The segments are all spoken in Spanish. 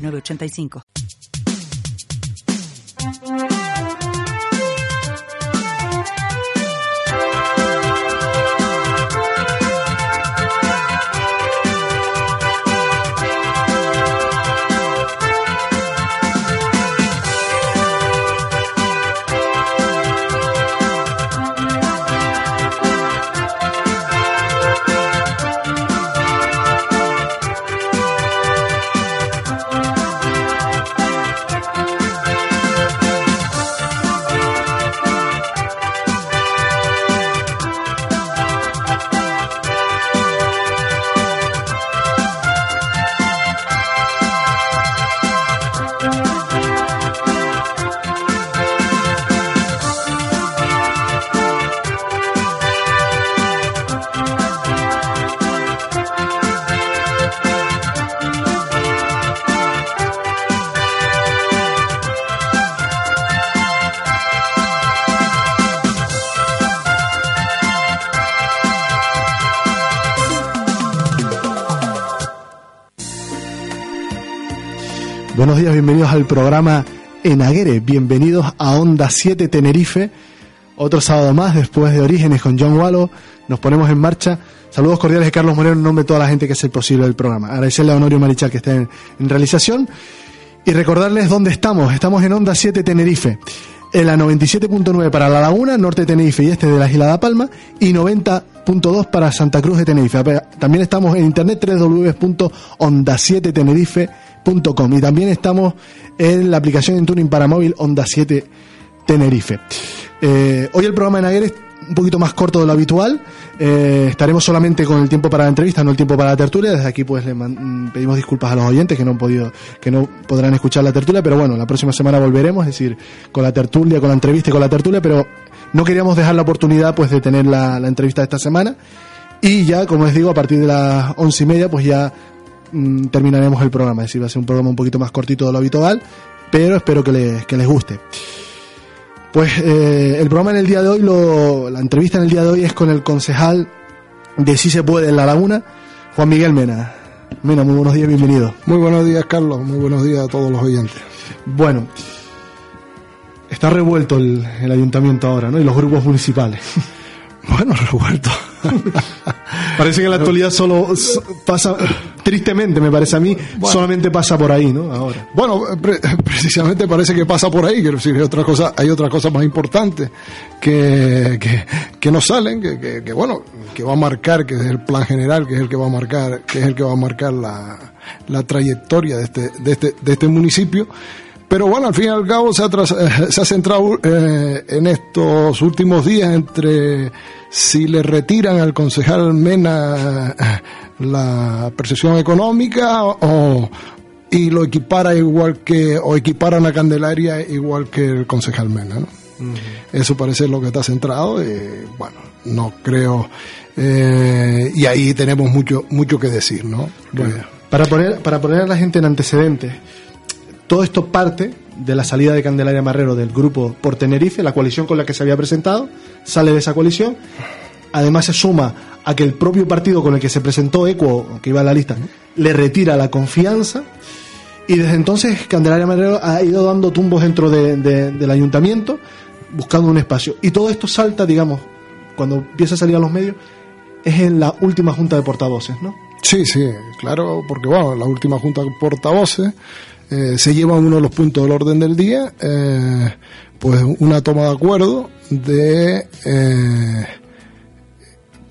985. Buenos días, bienvenidos al programa Enaguere, bienvenidos a Onda 7 Tenerife, otro sábado más después de Orígenes con John Wallo, nos ponemos en marcha. Saludos cordiales de Carlos Moreno en nombre de toda la gente que hace posible el programa. Agradecerle a Honorio Marichal que está en, realización y recordarles dónde estamos. Estamos en Onda 7 Tenerife en la 97.9 para La Laguna, norte Tenerife y este de la Isla de Palma, y 90.2 para Santa Cruz de Tenerife. También estamos en internet www.onda7tenerife.com y también estamos en la aplicación en tuning para móvil Onda 7 Tenerife. Eh, hoy el programa de Naguer es un poquito más corto de lo habitual. Eh, estaremos solamente con el tiempo para la entrevista, no el tiempo para la tertulia. Desde aquí pues le pedimos disculpas a los oyentes que no han podido, que no podrán escuchar la tertulia, pero bueno, la próxima semana volveremos, es decir, con la tertulia, con la entrevista y con la tertulia, pero no queríamos dejar la oportunidad pues de tener la, la entrevista de esta semana. Y ya, como les digo, a partir de las once y media, pues ya mm, terminaremos el programa. Es decir, va a ser un programa un poquito más cortito de lo habitual, pero espero que les, que les guste. Pues eh, el programa en el día de hoy, lo, la entrevista en el día de hoy es con el concejal de Si se puede en La Laguna, Juan Miguel Mena. Mena, muy buenos días, bienvenido. Muy buenos días, Carlos. Muy buenos días a todos los oyentes. Bueno, está revuelto el, el ayuntamiento ahora, ¿no? Y los grupos municipales. Bueno, revuelto. parece que en la actualidad solo pasa, tristemente me parece a mí, bueno, solamente pasa por ahí, ¿no? Ahora. Bueno, pre precisamente parece que pasa por ahí, decir, hay otra cosa, hay otra cosa más importante que, que, que no salen, que, que, que, bueno, que va a marcar, que es el plan general, que es el que va a marcar, que es el que va a marcar la, la trayectoria de este, de este, de este municipio. Pero bueno, al fin y al cabo se ha, tras, eh, se ha centrado eh, en estos últimos días entre si le retiran al concejal Mena la percepción económica o y lo equipara igual que o equiparan a Candelaria igual que el concejal Mena, ¿no? Uh -huh. Eso parece lo que está centrado. Y, bueno, no creo eh, y ahí tenemos mucho mucho que decir, ¿no? Bueno, para poner para poner a la gente en antecedentes todo esto parte de la salida de Candelaria Marrero del grupo por Tenerife, la coalición con la que se había presentado, sale de esa coalición. Además se suma a que el propio partido con el que se presentó Equo, que iba a la lista, le retira la confianza. Y desde entonces Candelaria Marrero ha ido dando tumbos dentro de, de, del ayuntamiento, buscando un espacio. Y todo esto salta, digamos, cuando empieza a salir a los medios, es en la última junta de portavoces, ¿no? Sí, sí, claro, porque bueno, la última junta de portavoces eh, se lleva uno de los puntos del orden del día, eh, pues una toma de acuerdo de eh,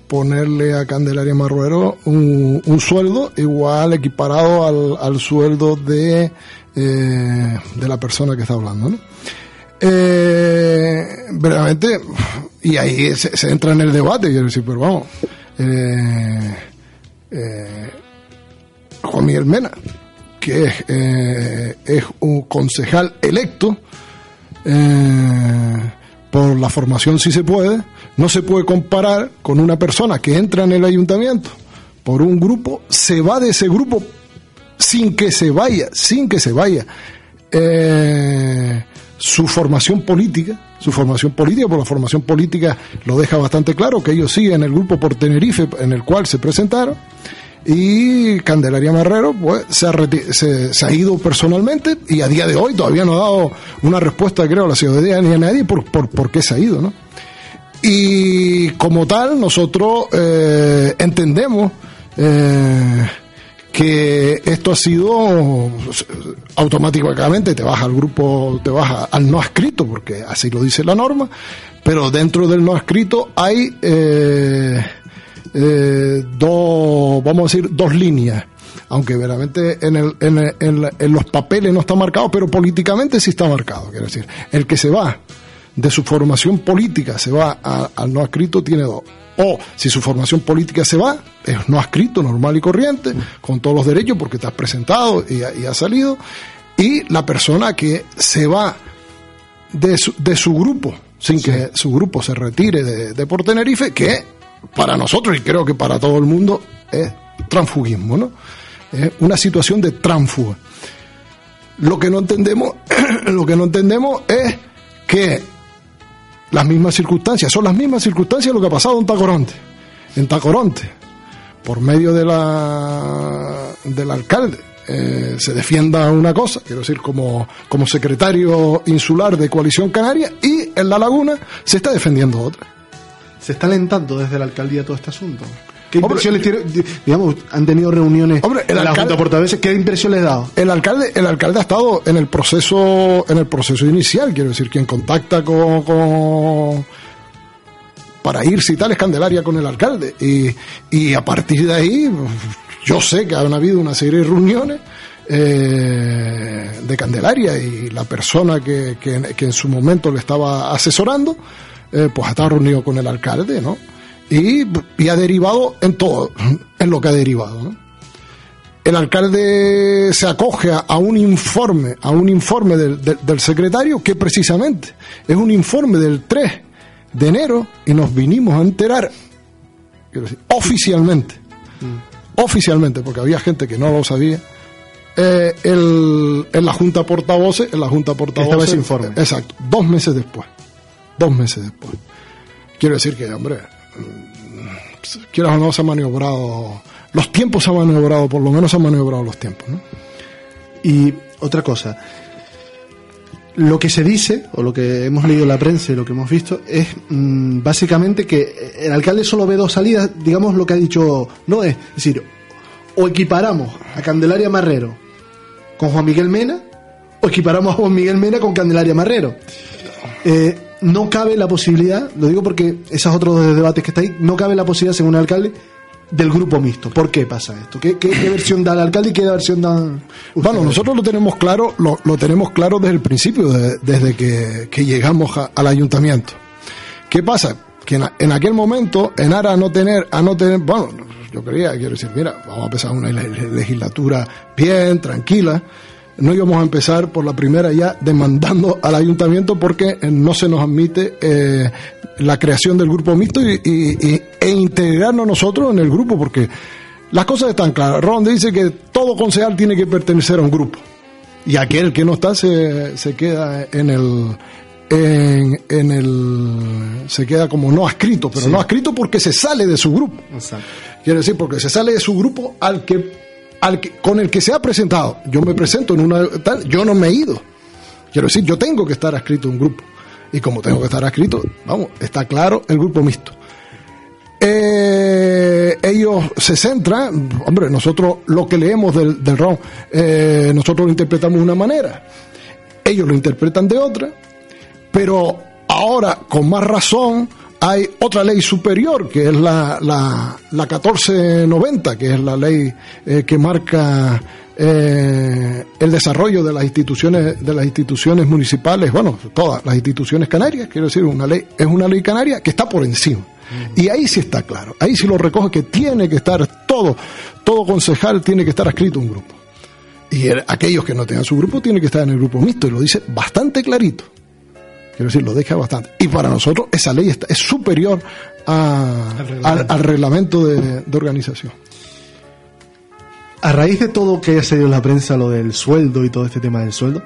ponerle a Candelaria Marruero un, sueldo igual equiparado al, al sueldo de, de la persona que está hablando, ¿no? y ahí se, se, entra en el debate, quiero decir, pero vamos, Juan Miguel Mena que es, eh, es un concejal electo eh, por la formación si se puede, no se puede comparar con una persona que entra en el ayuntamiento por un grupo, se va de ese grupo sin que se vaya, sin que se vaya eh, su formación política, su formación política, por la formación política lo deja bastante claro, que ellos siguen el grupo por Tenerife en el cual se presentaron, y Candelaria Marrero pues, se, ha se, ha ido personalmente y a día de hoy todavía no ha dado una respuesta, creo, a la ciudadanía ni a nadie por, por, por qué se ha ido, ¿no? Y como tal, nosotros eh, entendemos eh, que esto ha sido automáticamente te baja al grupo, te baja al no escrito, porque así lo dice la norma, pero dentro del no escrito hay eh, eh, dos, vamos a decir, dos líneas. Aunque verdaderamente en, el, en, en, los papeles no está marcado, pero políticamente sí está marcado. Quiero decir, el que se va de su formación política, se va al no escrito, tiene dos o si su formación política se va, es no escrito, normal y corriente, con todos los derechos porque te has presentado y, ha salido, y la persona que se va de su, de su grupo, sin que su grupo se retire de, de por Tenerife, que para nosotros y creo que para todo el mundo es transfugismo, ¿no? Es una situación de tránsfuga. Lo que no entendemos, lo que no entendemos es que las mismas circunstancias, son las mismas circunstancias lo que ha pasado en Tacoronte. En Tacoronte, por medio de la, del alcalde, eh, se defienda una cosa, quiero decir, como, como secretario insular de Coalición Canaria, y en La Laguna se está defendiendo otra. ¿Se está alentando desde la alcaldía todo este asunto? ¿Qué impresión tiene? Digamos, han tenido reuniones hombre, el en la Junta Portavoces, ¿qué impresión les ha dado? El alcalde, el alcalde ha estado en el proceso, en el proceso inicial, quiero decir, quien contacta con, para irse y tal es Candelaria con el alcalde. Y, y a partir de ahí, yo sé que han habido una serie de reuniones eh, de Candelaria y la persona que, que, en su momento le estaba asesorando, eh, pues ha estado reunido con el alcalde, ¿no? y, ha derivado en todo, en lo que ha derivado. El alcalde se acoge a, un informe, a un informe del, secretario que precisamente es un informe del 3 de enero y nos vinimos a enterar oficialmente, mm. oficialmente, porque había gente que no lo sabía, eh, en la Junta Portavoces, en la Junta Portavoces, ese informe. Exacto, dos meses después, dos meses después. Quiero decir que, hombre, quieras o no, se ha maniobrado, los tiempos se han maniobrado, por lo menos se han maniobrado los tiempos. Y otra cosa, lo que se dice, o lo que hemos leído en la prensa y lo que hemos visto, es mm, básicamente que el alcalde solo ve dos salidas, digamos lo que ha dicho no es decir, o equiparamos a Candelaria Marrero con Juan Miguel Mena, o equiparamos a Juan Miguel Mena con Candelaria Marrero. Eh, no cabe la posibilidad, lo digo porque esos otros debates que está ahí, no cabe la posibilidad, según el alcalde, del grupo mixto. ¿Por qué pasa esto? ¿Qué, versión da el alcalde y qué versión dan Bueno, nosotros lo tenemos claro, lo, tenemos claro desde el principio, desde que, llegamos al ayuntamiento. ¿Qué pasa? Que en, aquel momento, en aras a no tener, a no tener, bueno, yo quería, quiero decir, mira, vamos a empezar una legislatura bien, tranquila, no íbamos a empezar por la primera ya demandando al ayuntamiento porque eh, no se nos admite eh, la creación del grupo mixto y, e integrarnos nosotros en el grupo porque las cosas están claras. Ron dice que todo concejal tiene que pertenecer a un grupo y aquel que no está se, se queda en el en, en, el se queda como no escrito, pero no escrito porque se sale de su grupo. Quiere decir porque se sale de su grupo al que con el que se ha presentado, yo me presento en una tal, yo no me he ido. Quiero decir, yo tengo que estar adscrito a un grupo. Y como tengo que estar adscrito, vamos, está claro el grupo mixto. Eh, ellos se centran, hombre, nosotros lo que leemos del, del RON, eh, nosotros lo interpretamos de una manera, ellos lo interpretan de otra, pero ahora con más razón hay otra ley superior, que es la, la, la 1490, que es la ley eh, que marca eh, el desarrollo de las instituciones de las instituciones municipales, bueno, todas las instituciones canarias, quiero decir, una ley es una ley canaria que está por encima. Y ahí sí está claro, ahí sí lo recoge que tiene que estar todo, todo concejal tiene que estar adscrito a un grupo. Y aquellos que no tengan su grupo tienen que estar en el grupo mixto y lo dice bastante clarito. Quiero decir, lo deja bastante. Y para nosotros esa ley está, es superior al, reglamento de, organización. A raíz de todo que haya salido en la prensa, lo del sueldo y todo este tema del sueldo,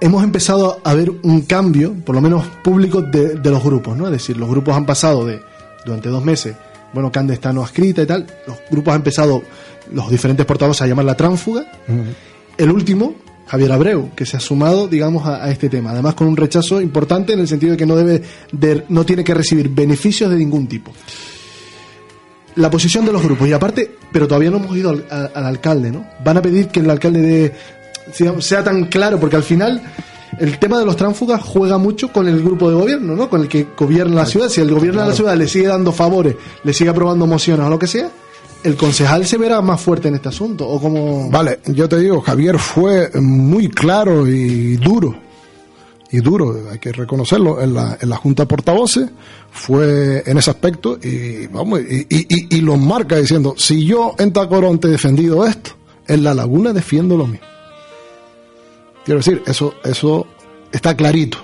hemos empezado a ver un cambio, por lo menos público, de, los grupos, ¿no? Es decir, los grupos han pasado de, durante dos meses, bueno, Cande está no escrita y tal, los grupos han empezado, los diferentes portavoces a llamar la tránfuga. El último, Javier Abreu, que se ha sumado, digamos, a, este tema. Además, con un rechazo importante en el sentido de que no debe, no tiene que recibir beneficios de ningún tipo. La posición de los grupos, y aparte, pero todavía no hemos ido al, alcalde, ¿no? Van a pedir que el alcalde de, sea, tan claro, porque al final el tema de los tránsfugas juega mucho con el grupo de gobierno, ¿no? Con el que gobierna la ciudad. Si el gobierno de la ciudad le sigue dando favores, le sigue aprobando mociones o lo que sea, el concejal se verá más fuerte en este asunto o como vale yo te digo Javier fue muy claro y duro y duro hay que reconocerlo en la, en la junta de portavoces fue en ese aspecto y vamos y, y, y, lo marca diciendo si yo en Tacoronte he defendido esto en la laguna defiendo lo mismo quiero decir eso eso está clarito.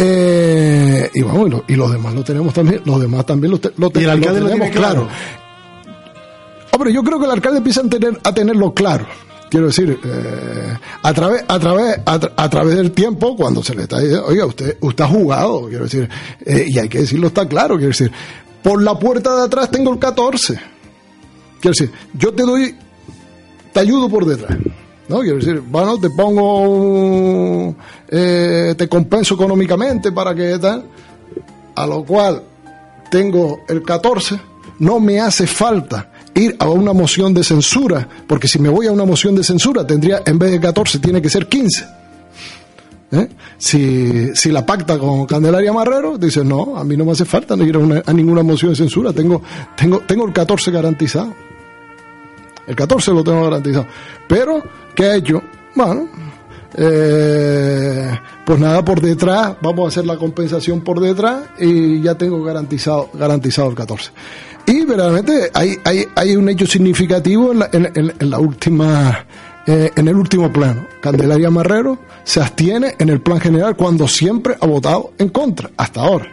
Eh, y vamos, y, los demás lo tenemos también, los demás también lo, lo, tenemos claro pero yo creo que el alcalde empieza a, tener, a tenerlo claro. Quiero decir, eh, a través, a través, a, través del tiempo, cuando se le está diciendo, oiga, usted, usted ha jugado, quiero decir, eh, y hay que decirlo, está claro, quiero decir, por la puerta de atrás tengo el 14. Quiero decir, yo te doy, te ayudo por detrás. ¿no? Quiero decir, bueno, te pongo, eh, te compenso económicamente para que tal, a lo cual tengo el 14, no me hace falta ir a una moción de censura, porque si me voy a una moción de censura tendría, en vez de 14, tiene que ser 15. ¿Eh? Si, si la pacta con Candelaria Marrero, dice, no, a mí no me hace falta ir a, ninguna moción de censura, tengo, tengo, tengo el 14 garantizado. El 14 lo tengo garantizado. Pero, ¿qué ha hecho? Bueno, eh, pues nada, por detrás, vamos a hacer la compensación por detrás y ya tengo garantizado, garantizado el 14. Y verdaderamente hay, hay, hay un hecho significativo en la, en, la última, eh, en el último plano. Candelaria Marrero se abstiene en el plan general cuando siempre ha votado en contra, hasta ahora.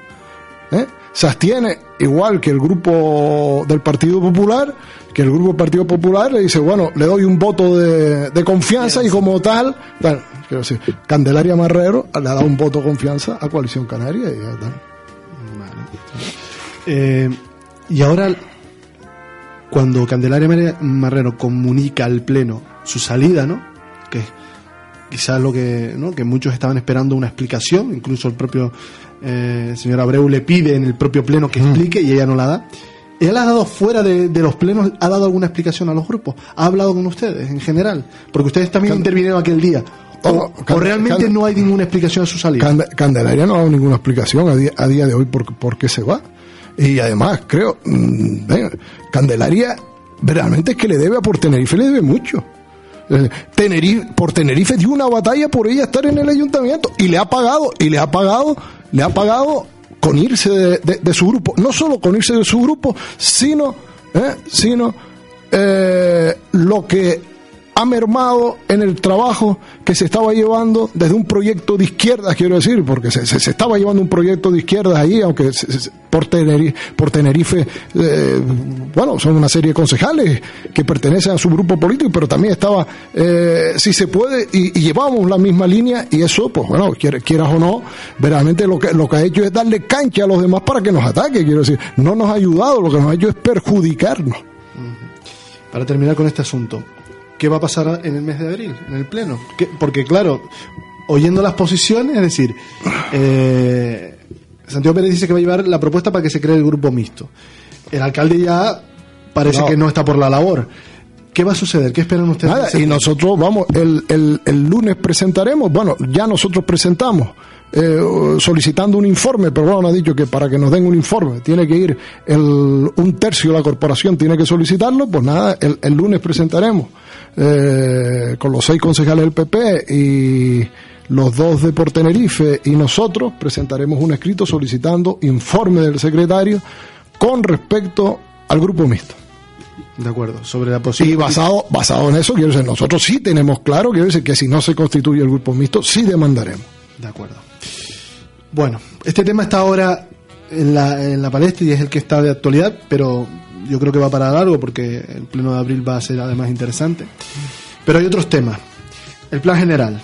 ¿eh? Se abstiene igual que el grupo del Partido Popular, que el grupo del Partido Popular le dice, bueno, le doy un voto de, de confianza y como tal, quiero decir, Candelaria Marrero le ha dado un voto de confianza a Coalición Canaria y ya tal. Eh, y ahora, cuando Candelaria Marrero comunica al Pleno su salida, ¿no? Que quizás lo que, ¿no? que muchos estaban esperando una explicación, incluso el propio eh, señor Abreu le pide en el propio Pleno que explique y ella no la da. ¿Ella ha dado fuera de, los plenos, ha dado alguna explicación a los grupos? ¿Ha hablado con ustedes en general? Porque ustedes también intervinieron aquel día. ¿O, realmente no hay ninguna explicación a su salida? Candelaria no ha dado ninguna explicación a día, a día de hoy por, por qué se va. Y además, creo, mm, Candelaria realmente es que le debe a por Tenerife, le debe mucho. Eh, Tenerife, por Tenerife dio una batalla por ella estar en el ayuntamiento y le ha pagado, y le ha pagado, le ha pagado con irse de, su grupo, no solo con irse de su grupo, sino, eh, sino eh, lo que ha mermado en el trabajo que se estaba llevando desde un proyecto de izquierda, quiero decir, porque se, se, estaba llevando un proyecto de izquierda ahí, aunque por Tenerife, por Tenerife eh, bueno, son una serie de concejales que pertenecen a su grupo político, pero también estaba, eh, si se puede, y, llevamos la misma línea, y eso, pues bueno, quieras o no, verdaderamente lo que, lo que ha hecho es darle cancha a los demás para que nos ataque, quiero decir, no nos ha ayudado, lo que nos ha hecho es perjudicarnos. Para terminar con este asunto, qué va a pasar en el mes de abril, en el Pleno. Porque, claro, oyendo las posiciones, es decir, eh, Santiago Pérez dice que va a llevar la propuesta para que se cree el grupo mixto. El alcalde ya parece que no está por la labor. ¿Qué va a suceder? ¿Qué esperan ustedes? y nosotros, vamos, el, el, el, lunes presentaremos, bueno, ya nosotros presentamos eh, solicitando un informe, pero bueno, ha dicho que para que nos den un informe tiene que ir el, un tercio de la corporación, tiene que solicitarlo, pues nada, el, el lunes presentaremos eh, con los seis concejales del PP y los dos de por Tenerife y nosotros presentaremos un escrito solicitando informe del secretario con respecto al grupo mixto. De acuerdo, sobre la Y posible... basado, basado en eso, quiero decir, nosotros sí tenemos claro, quiero decir, que si no se constituye el grupo mixto, sí demandaremos. De acuerdo. Bueno, este tema está ahora en la, en la palestra y es el que está de actualidad, pero yo creo que va para largo porque el pleno de abril va a ser además interesante. Pero hay otros temas. El plan general.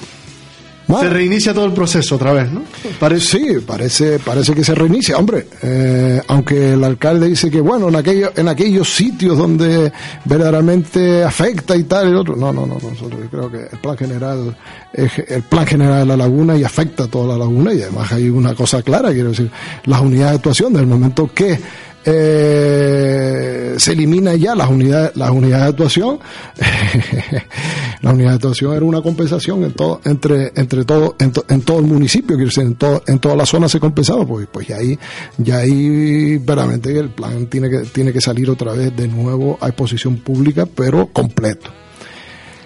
Bueno. Se reinicia todo el proceso otra vez, ¿no? Parece, sí, parece, parece que se reinicia. Hombre, eh, aunque el alcalde dice que, bueno, en, aquello, en aquellos sitios donde verdaderamente afecta y tal, y otro. No, no, no, nosotros creo que el plan general es el plan general de la laguna y afecta a toda la laguna. Y además hay una cosa clara, quiero decir, las unidades de actuación, desde el momento que eh, se elimina ya las unidades, las unidades de actuación. la unidad de actuación era una compensación en todo, entre, entre todo, en, to- en todo el municipio, quiero decir, en, todo, en toda la zona se compensaba, pues, pues ya ahí, ya ahí verdaderamente el plan tiene que, tiene que salir otra vez de nuevo a exposición pública, pero completo.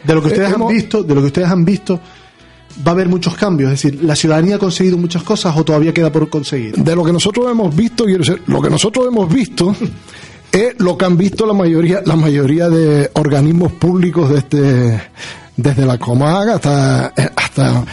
De lo que ustedes Eh, han visto, de lo que ustedes han visto, va a haber muchos cambios. Es decir, ¿la ciudadanía ha conseguido muchas cosas o todavía queda por conseguir? de lo que nosotros hemos visto, quiero decir, lo que nosotros hemos visto es lo que han visto la mayoría, la mayoría de organismos públicos desde, desde la Comaga hasta, hasta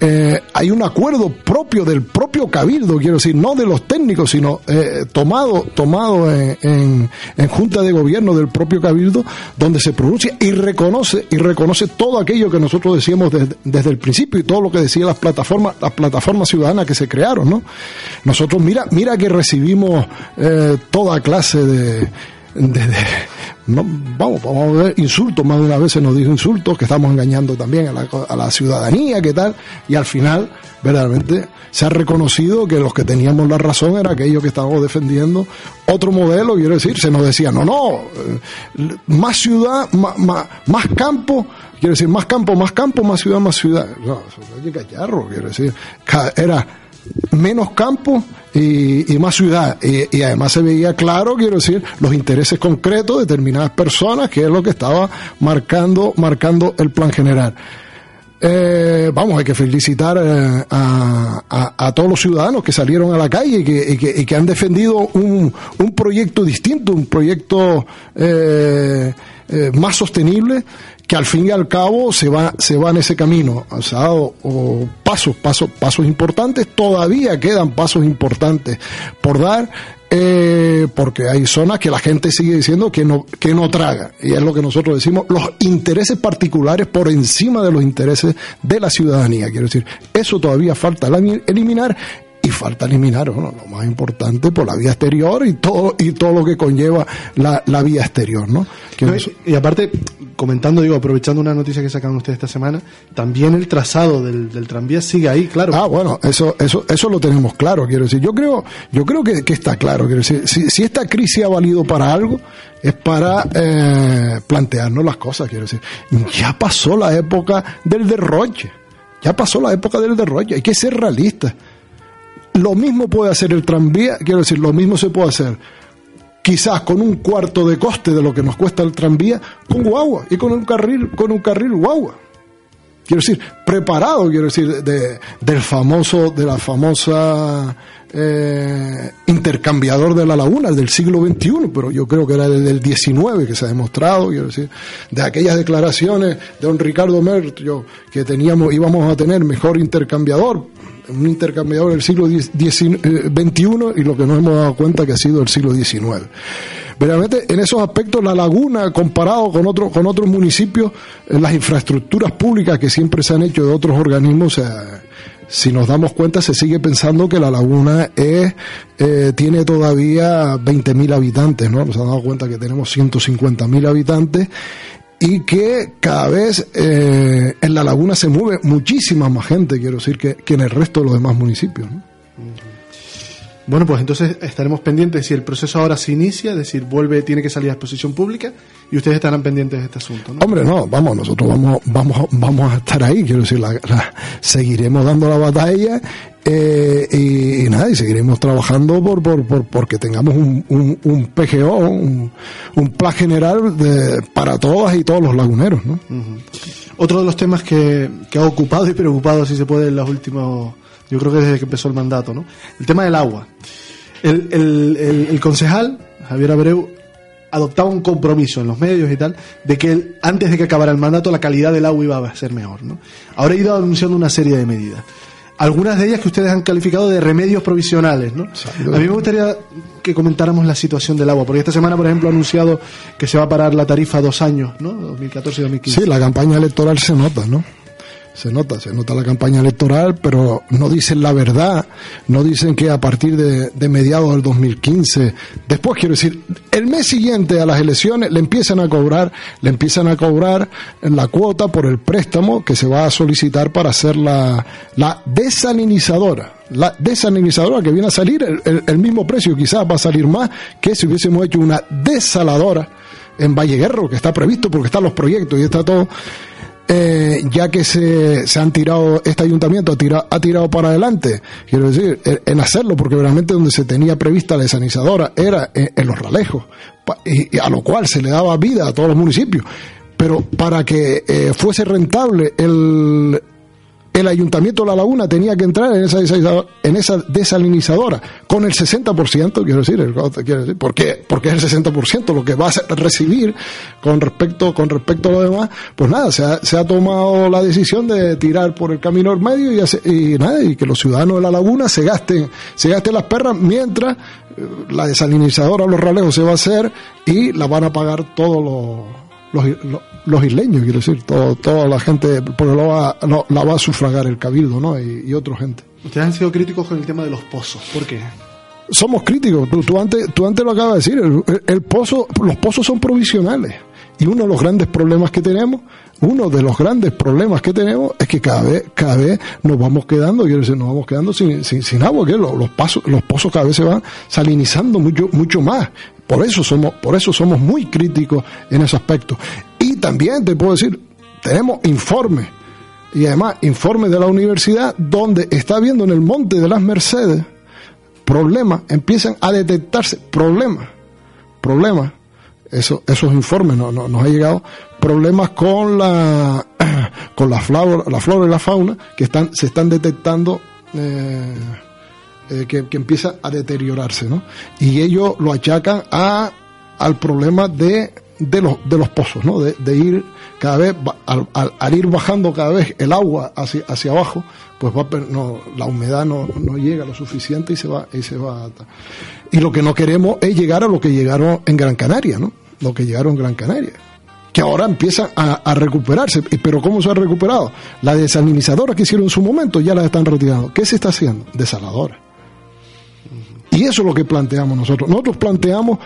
eh, hay un acuerdo propio del propio cabildo, quiero decir, no de los técnicos, sino eh, tomado, tomado en, junta de gobierno del propio cabildo, donde se pronuncia y reconoce y reconoce todo aquello que nosotros decíamos desde, desde el principio y todo lo que decían las plataformas, las plataformas ciudadanas que se crearon, ¿no? Nosotros mira, mira que recibimos eh, toda clase de, de- de- no, vamos, vamos a ver insultos, más de una vez se nos dijo insultos, que estamos engañando también a la, a la ciudadanía, que tal, y al final, verdaderamente, se ha reconocido que los que teníamos la razón era aquellos que estábamos defendiendo otro modelo, quiero decir, se nos decía, no, no, eh, más ciudad, más, más, más campo, quiero decir, más campo, más campo, más ciudad, más ciudad. No, eso es quiero decir, era menos campo y, más ciudad. Y, además se veía claro, quiero decir, los intereses concretos de determinadas personas, que es lo que estaba marcando, marcando el plan general. Eh, vamos, hay que felicitar eh, a, a- todos los ciudadanos que salieron a la calle y que, que- han defendido un, un proyecto distinto, un proyecto eh, más sostenible que al fin y al cabo se va, se va en ese camino. O sea, ha dado pasos, pasos, pasos importantes, todavía quedan pasos importantes por dar, eh, porque hay zonas que la gente sigue diciendo que no, que no traga. Y es lo que nosotros decimos, los intereses particulares por encima de los intereses de la ciudadanía. Quiero decir, eso todavía falta elimi- eliminar y falta eliminar bueno, lo más importante por la vía exterior y todo y todo lo que conlleva la, la vía exterior no y, y aparte, comentando, digo, aprovechando una noticia que sacaron ustedes esta semana, también el trazado del, del tranvía sigue ahí, claro. Ah, bueno, eso, eso, eso lo tenemos claro, quiero decir. Yo creo, yo creo que, que está claro, quiero decir. Si, si esta crisis ha valido para algo, es para eh, plantearnos las cosas, quiero decir. Ya pasó la época del derroche. Ya pasó la época del derroche. Hay que ser realistas. Lo mismo puede hacer el tranvía, quiero decir, lo mismo se puede hacer quizás con un cuarto de coste de lo que nos cuesta el tranvía con guagua y con un carril con un carril guagua. Quiero decir preparado quiero decir de, del famoso de la famosa eh, intercambiador de la laguna del siglo XXI pero yo creo que era desde el XIX que se ha demostrado quiero decir de aquellas declaraciones de don Ricardo Mertio que teníamos íbamos a tener mejor intercambiador un intercambiador del siglo XXI y lo que nos hemos dado cuenta que ha sido el siglo XIX. Verdaderamente, en esos aspectos, la laguna, comparado con, otro, con otros municipios, eh, las infraestructuras públicas que siempre se han hecho de otros organismos, eh, si nos damos cuenta, se sigue pensando que la laguna es, eh, tiene todavía 20.000 habitantes, ¿no? Nos han dado cuenta que tenemos 150.000 habitantes y que cada vez eh, en la laguna se mueve muchísima más gente, quiero decir, que, en el resto de los demás municipios. ¿no? Bueno, pues entonces estaremos pendientes si el proceso ahora se inicia, es decir, vuelve, tiene que salir a exposición pública y ustedes estarán pendientes de este asunto, ¿no? Hombre, no, vamos, nosotros vamos, vamos, a- vamos a estar ahí, quiero decir, la- la- seguiremos dando la batalla eh, y, y nada, y seguiremos trabajando por, por, por porque tengamos un, un, un PGO, un, un plan general de, para todas y todos los laguneros, ¿no? Otro de los temas que, que ha ocupado y preocupado, si se puede, en los últimos, yo creo que desde que empezó el mandato, ¿no? El tema del agua. El, el, el, el concejal, Javier Abreu, adoptaba un compromiso en los medios y tal de que antes de que acabara el mandato la calidad del agua iba a ser mejor. ¿no? Ahora ha ido anunciando una serie de medidas. Algunas de ellas que ustedes han calificado de remedios provisionales. ¿no? A mí me gustaría que comentáramos la situación del agua, porque esta semana, por ejemplo, ha anunciado que se va a parar la tarifa dos años, ¿no? 2014 y 2015. Sí, la campaña electoral se nota, ¿no? Se nota, se nota la campaña electoral, pero no dicen la verdad, no dicen que a partir de, mediados del 2015, después quiero decir, el mes siguiente a las elecciones le empiezan a cobrar, le empiezan a cobrar la cuota por el préstamo que se va a solicitar para hacer la, la desalinizadora. La desalinizadora que viene a salir el, mismo precio, quizás va a salir más que si hubiésemos hecho una desaladora en Valle Guerro, que está previsto porque están los proyectos y está todo eh, ya que se, se, han tirado, este ayuntamiento ha tirado, ha tirado para adelante, quiero decir, en hacerlo, porque realmente donde se tenía prevista la desanizadora era en, los ralejos, y, a lo cual se le daba vida a todos los municipios. Pero para que eh, fuese rentable el, el Ayuntamiento de La Laguna tenía que entrar en esa, en esa desalinizadora con el 60%, quiero decir, quiero decir ¿por qué? Porque es el 60% lo que va a recibir con respecto, con respecto a lo demás. Pues nada, se ha, se ha tomado la decisión de tirar por el camino medio y, y nada, y que los ciudadanos de La Laguna se gasten, se gasten las perras mientras eh, la desalinizadora, los ralejos se va a hacer y la van a pagar todos los, isleños, quiero decir, todo, toda la gente, porque lo va, la va a sufragar el cabildo, ¿no? Y, y, otra gente. Ustedes han sido críticos con el tema de los pozos, ¿por qué? Somos críticos, tú, antes, tú antes lo acabas de decir, el, pozo, los pozos son provisionales. Y uno de los grandes problemas que tenemos, uno de los grandes problemas que tenemos es que cada vez, cada vez nos vamos quedando, quiero decir, nos vamos quedando sin, sin, sin agua, que los, los, pasos, los pozos cada vez se van salinizando mucho, mucho más. Por eso somos, por eso somos muy críticos en ese aspecto. Y también te puedo decir, tenemos informes y además informes de la universidad donde está viendo en el monte de las Mercedes problemas, empiezan a detectarse problemas, problemas, eso, esos informes no, nos ha llegado, problemas con la con flora, la flora y la fauna que están, se están detectando eh, eh, que, empieza a deteriorarse, ¿no? Y ellos lo achacan a, al problema de, de, los, de los pozos, ¿no? De, ir cada vez, al, al, ir bajando cada vez el agua hacia, hacia abajo, pues va, no, la humedad no, no llega lo suficiente y se va, y se va. Y lo que no queremos es llegar a lo que llegaron en Gran Canaria, ¿no? Lo que llegaron en Gran Canaria que ahora empiezan a, a, recuperarse. Pero ¿cómo se ha recuperado? La desalinizadora que hicieron en su momento ya la están retirando. ¿Qué se está haciendo? Desaladora. Y eso es lo que planteamos nosotros. Nosotros planteamos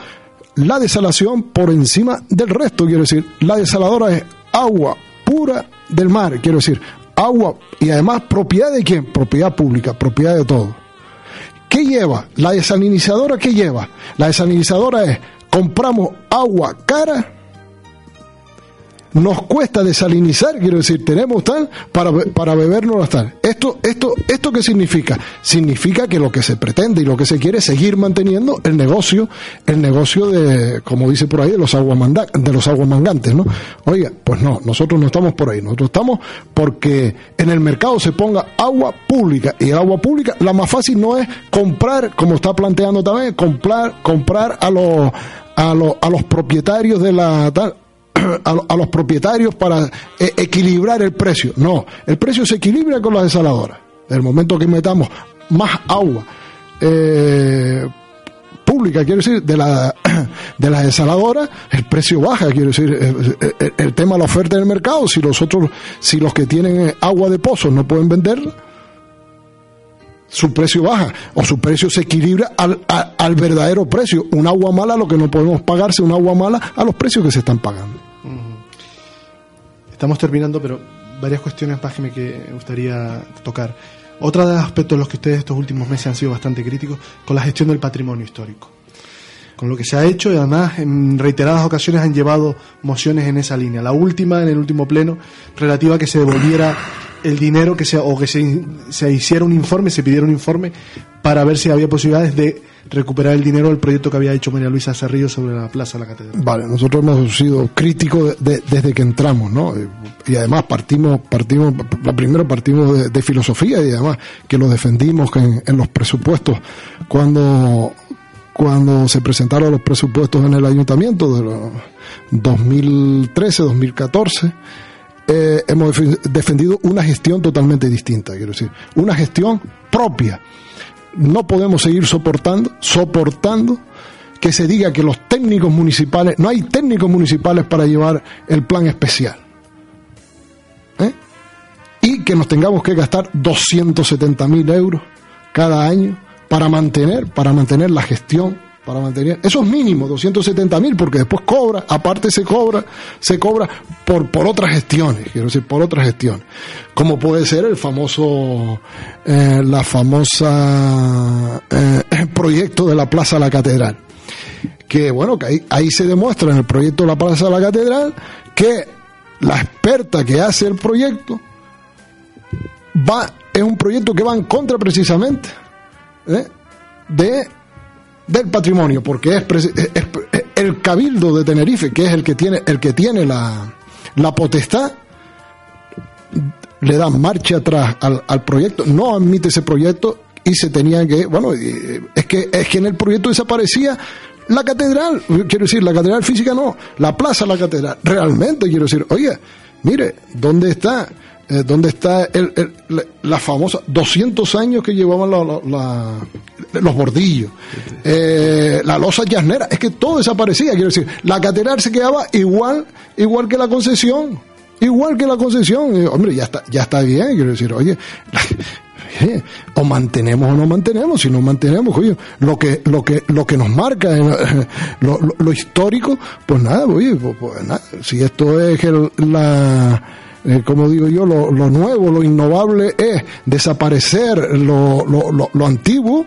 la desalación por encima del resto, quiero decir. La desaladora es agua pura del mar, quiero decir. Agua y además propiedad de quién? Propiedad pública, propiedad de todo. ¿Qué lleva? La desalinizadora, ¿qué lleva? La desalinizadora es, compramos agua cara nos cuesta desalinizar, quiero decir, tenemos tal para, para bebernos tal. Esto, esto, ¿Esto qué significa? Significa que lo que se pretende y lo que se quiere es seguir manteniendo el negocio, el negocio de, como dice por ahí, de los de los aguas mangantes, ¿no? Oiga, pues no, nosotros no estamos por ahí, nosotros estamos porque en el mercado se ponga agua pública y el agua pública, la más fácil no es comprar, como está planteando también, comprar, comprar a los a los, a los propietarios de la tal, a, los propietarios para eh, equilibrar el precio. No, el precio se equilibra con las desaladoras. En el momento que metamos más agua eh, pública, quiero decir, de la de las desaladoras, el precio baja, quiero decir, eh, el, tema de la oferta en el mercado, si los otros, si los que tienen agua de pozos no pueden venderla, su precio baja o su precio se equilibra al, al, verdadero precio. Un agua mala, lo que no podemos pagarse, un agua mala a los precios que se están pagando. Estamos terminando, pero varias cuestiones más que me gustaría tocar. Otro de los aspectos en los que ustedes estos últimos meses han sido bastante críticos, con la gestión del patrimonio histórico. Con lo que se ha hecho y además en reiteradas ocasiones han llevado mociones en esa línea. La última, en el último pleno, relativa a que se devolviera el dinero que se, o que se, se hiciera un informe, se pidiera un informe para ver si había posibilidades de recuperar el dinero del proyecto que había hecho María Luisa Cerrillo sobre la plaza de la catedral. Vale, nosotros hemos sido críticos desde que entramos, ¿no? Y además partimos, partimos, primero partimos de, filosofía y además que lo defendimos en, en los presupuestos cuando cuando se presentaron los presupuestos en el ayuntamiento de los 2013, 2014, eh, hemos defendido una gestión totalmente distinta, quiero decir, una gestión propia. No podemos seguir soportando, soportando que se diga que los técnicos municipales, no hay técnicos municipales para llevar el plan especial. ¿eh? Y que nos tengamos que gastar 270 mil euros cada año para mantener, para mantener la gestión, para mantener esos mínimos, 270 mil, porque después cobra, aparte se cobra, se cobra por, por otras gestiones, quiero decir, por otras gestiones, como puede ser el famoso, eh, la famosa eh, proyecto de la Plaza La Catedral, que bueno, que ahí, ahí se demuestra en el proyecto de la Plaza La Catedral que la experta que hace el proyecto va, es un proyecto que va en contra precisamente ¿eh? de del patrimonio, porque es, el cabildo de Tenerife, que es el que tiene, el que tiene la, la potestad, le da marcha atrás al, al, proyecto, no admite ese proyecto y se tenía que, bueno, es que, es que en el proyecto desaparecía la catedral, quiero decir, la catedral física no, la plaza la catedral, realmente quiero decir, oye, mire, ¿dónde está? Eh, ¿dónde está el, la famosa 200 años que llevaban los bordillos? Eh, la losa llanera, es que todo desaparecía, quiero decir, la catedral se quedaba igual, igual que la concesión, igual que la concesión, eh, hombre, ya está, ya está bien, quiero decir, oye, o mantenemos o no mantenemos, si no mantenemos, oye, lo que, lo que, lo que nos marca, lo, lo, histórico, pues nada, oye, pues, pues nada, si esto es el, la, eh, como digo yo, lo, nuevo, lo innovable es desaparecer lo, lo, lo, antiguo,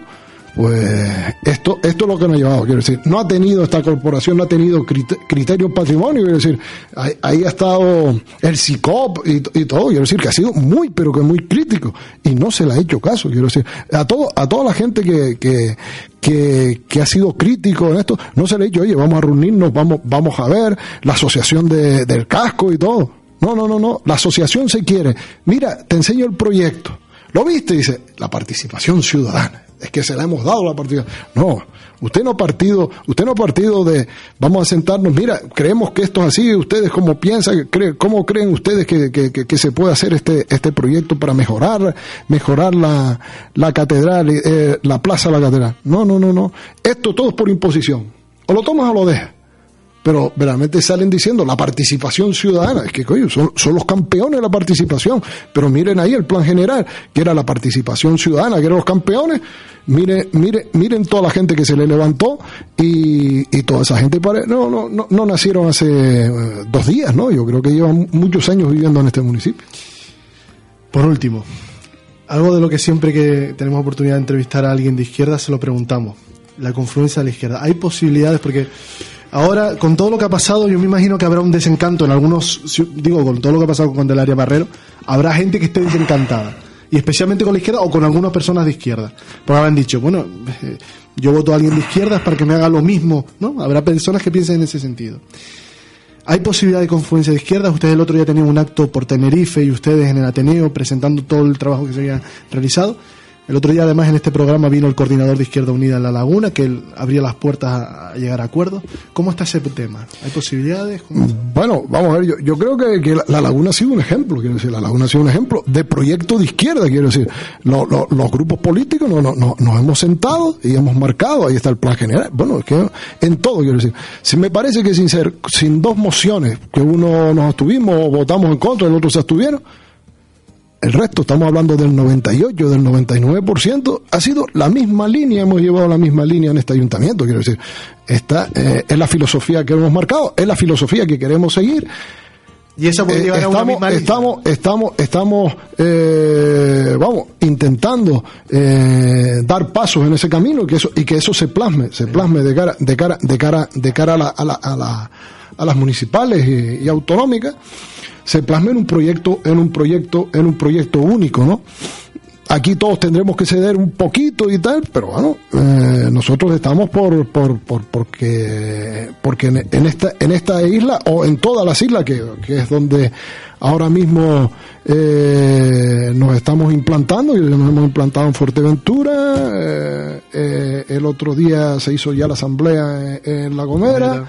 pues esto, esto es lo que nos ha llevado, quiero decir, no ha tenido esta corporación, no ha tenido criterio patrimonio, quiero decir, ahí, ahí ha estado el CICOP y, y, todo, quiero decir, que ha sido muy, pero que muy crítico, y no se le ha hecho caso, quiero decir, a todo, a toda la gente que, que, que, que, ha sido crítico en esto, no se le ha dicho, oye, vamos a reunirnos, vamos, vamos a ver la asociación de, del casco y todo. No, no, no, no. La asociación se quiere. Mira, te enseño el proyecto. ¿Lo viste? Dice, la participación ciudadana. Es que se la hemos dado la participación. No, usted no partido, usted no partido de, vamos a sentarnos, mira, creemos que esto es así, ustedes cómo piensan, cómo creen ustedes que, que, que, se puede hacer este, este proyecto para mejorar, mejorar la, la catedral, eh, la plaza de la catedral. No, no, no, no. Esto todo es por imposición. O lo tomas o lo dejas pero verdaderamente salen diciendo la participación ciudadana, es que coño, son, son, los campeones de la participación, pero miren ahí el plan general, que era la participación ciudadana, que eran los campeones, miren, miren, miren toda la gente que se le levantó y, y toda esa gente no, no, no, no nacieron hace eh, dos días, ¿no? Yo creo que llevan muchos años viviendo en este municipio. Por último, algo de lo que siempre que tenemos oportunidad de entrevistar a alguien de izquierda se lo preguntamos, la confluencia de la izquierda. ¿Hay posibilidades? Porque Ahora, con todo lo que ha pasado, yo me imagino que habrá un desencanto en algunos, digo, con todo lo que ha pasado con Candelaria Barrero, habrá gente que esté desencantada. Y especialmente con la izquierda o con algunas personas de izquierda. Porque habrán dicho, bueno, eh, yo voto a alguien de izquierdas para que me haga lo mismo, ¿no? Habrá personas que piensen en ese sentido. ¿Hay posibilidad de confluencia de izquierdas? Ustedes el otro día tenían un acto por Tenerife y ustedes en el Ateneo presentando todo el trabajo que se había realizado. El otro día, además, en este programa vino el coordinador de Izquierda Unida en La Laguna, que abría las puertas a, llegar a acuerdos. ¿Cómo está ese tema? ¿Hay posibilidades? Bueno, vamos a ver, yo, creo que, la, Laguna ha sido un ejemplo, quiero decir, La Laguna ha sido un ejemplo de proyecto de izquierda, quiero decir. Lo, lo, los grupos políticos no, no, nos hemos sentado y hemos marcado, ahí está el plan general. Bueno, es que en todo, quiero decir. Si me parece que sin ser, sin dos mociones, que uno nos abstuvimos votamos en contra, el otro se abstuvieron, el resto, estamos hablando del 98, del 99%, ha sido la misma línea, hemos llevado la misma línea en este ayuntamiento, quiero decir, esta eh, es la filosofía que hemos marcado, es la filosofía que queremos seguir. Y esa puede llevar eh, estamos, a una misma estamos, estamos, estamos, eh, vamos, intentando eh, dar pasos en ese camino y que eso, y que eso se plasme, se plasme de cara, de cara, de cara, de cara a la, a la, a la, a las municipales y, y autonómicas se plasme en un proyecto, en un proyecto, en un proyecto único, ¿no? Aquí todos tendremos que ceder un poquito y tal, pero bueno, eh, nosotros estamos por, por, por porque, porque en, en, esta, en esta isla o en todas las islas que, que es donde ahora mismo eh, nos estamos implantando y nos hemos implantado en Fuerteventura. Eh, el otro día se hizo ya la asamblea en, La Gomera.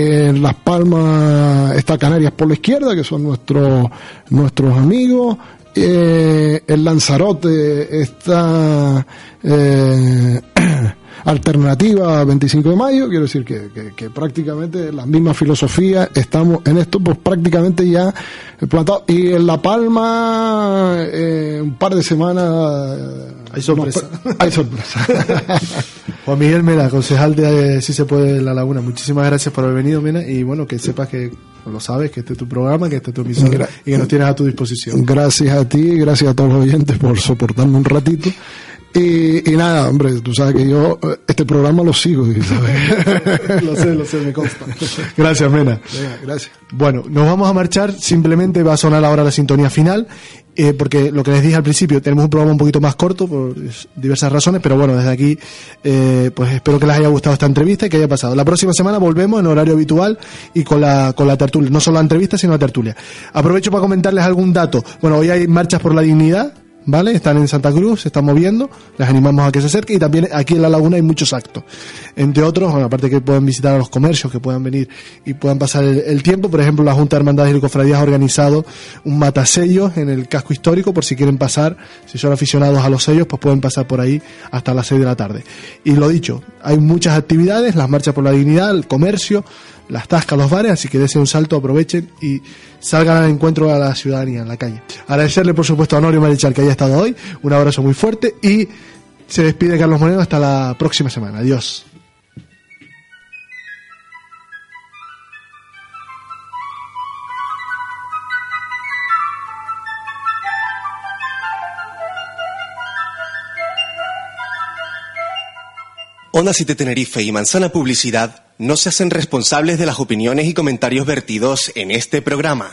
En Las Palmas está Canarias por la izquierda, que son nuestros nuestros amigos. Eh, en Lanzarote está eh, Alternativa 25 de mayo, quiero decir que, que, prácticamente la misma filosofía, estamos en esto pues prácticamente ya plantado. Y en La Palma, eh, un par de semanas... Hay sorpresa. hay sorpresa. Juan Miguel Mena, concejal de Si se puede La Laguna, muchísimas gracias por haber venido, Mena, y bueno, que sepas que lo sabes, que este es tu programa, que este es tu misión y que nos tienes a tu disposición. Gracias a ti, gracias a todos los oyentes por soportarme un ratito. Y, nada, hombre, tú sabes que yo este programa lo sigo. lo sé, lo sé, me consta. Gracias, Mena. gracias. Bueno, nos vamos a marchar, simplemente va a sonar ahora la sintonía final, eh, porque lo que les dije al principio, tenemos un programa un poquito más corto por diversas razones, pero bueno, desde aquí, eh, pues espero que les haya gustado esta entrevista y que haya pasado. La próxima semana volvemos en horario habitual y con la, con la tertulia, no solo la entrevista, sino la tertulia. Aprovecho para comentarles algún dato. Bueno, hoy hay marchas por la dignidad, ¿vale? Están en Santa Cruz, se están moviendo, les animamos a que se acerquen y también aquí en la laguna hay muchos actos. Entre otros, aparte que puedan visitar a los comercios, que puedan venir y puedan pasar el, tiempo, por ejemplo, la Junta de Hermandades y Cofradías ha organizado un matasellos en el casco histórico por si quieren pasar, si son aficionados a los sellos, pues pueden pasar por ahí hasta las 6 de la tarde. Y lo dicho, hay muchas actividades, las marchas por la dignidad, el comercio, las tascas, los bares, así que desen un salto, aprovechen y salgan al encuentro a la ciudadanía en la calle. Agradecerle, por supuesto, a Norio Marichal que haya estado hoy, un abrazo muy fuerte y se despide Carlos Moreno hasta la próxima semana. Adiós. Onda City Tenerife y Manzana Publicidad no se hacen responsables de las opiniones y comentarios vertidos en este programa.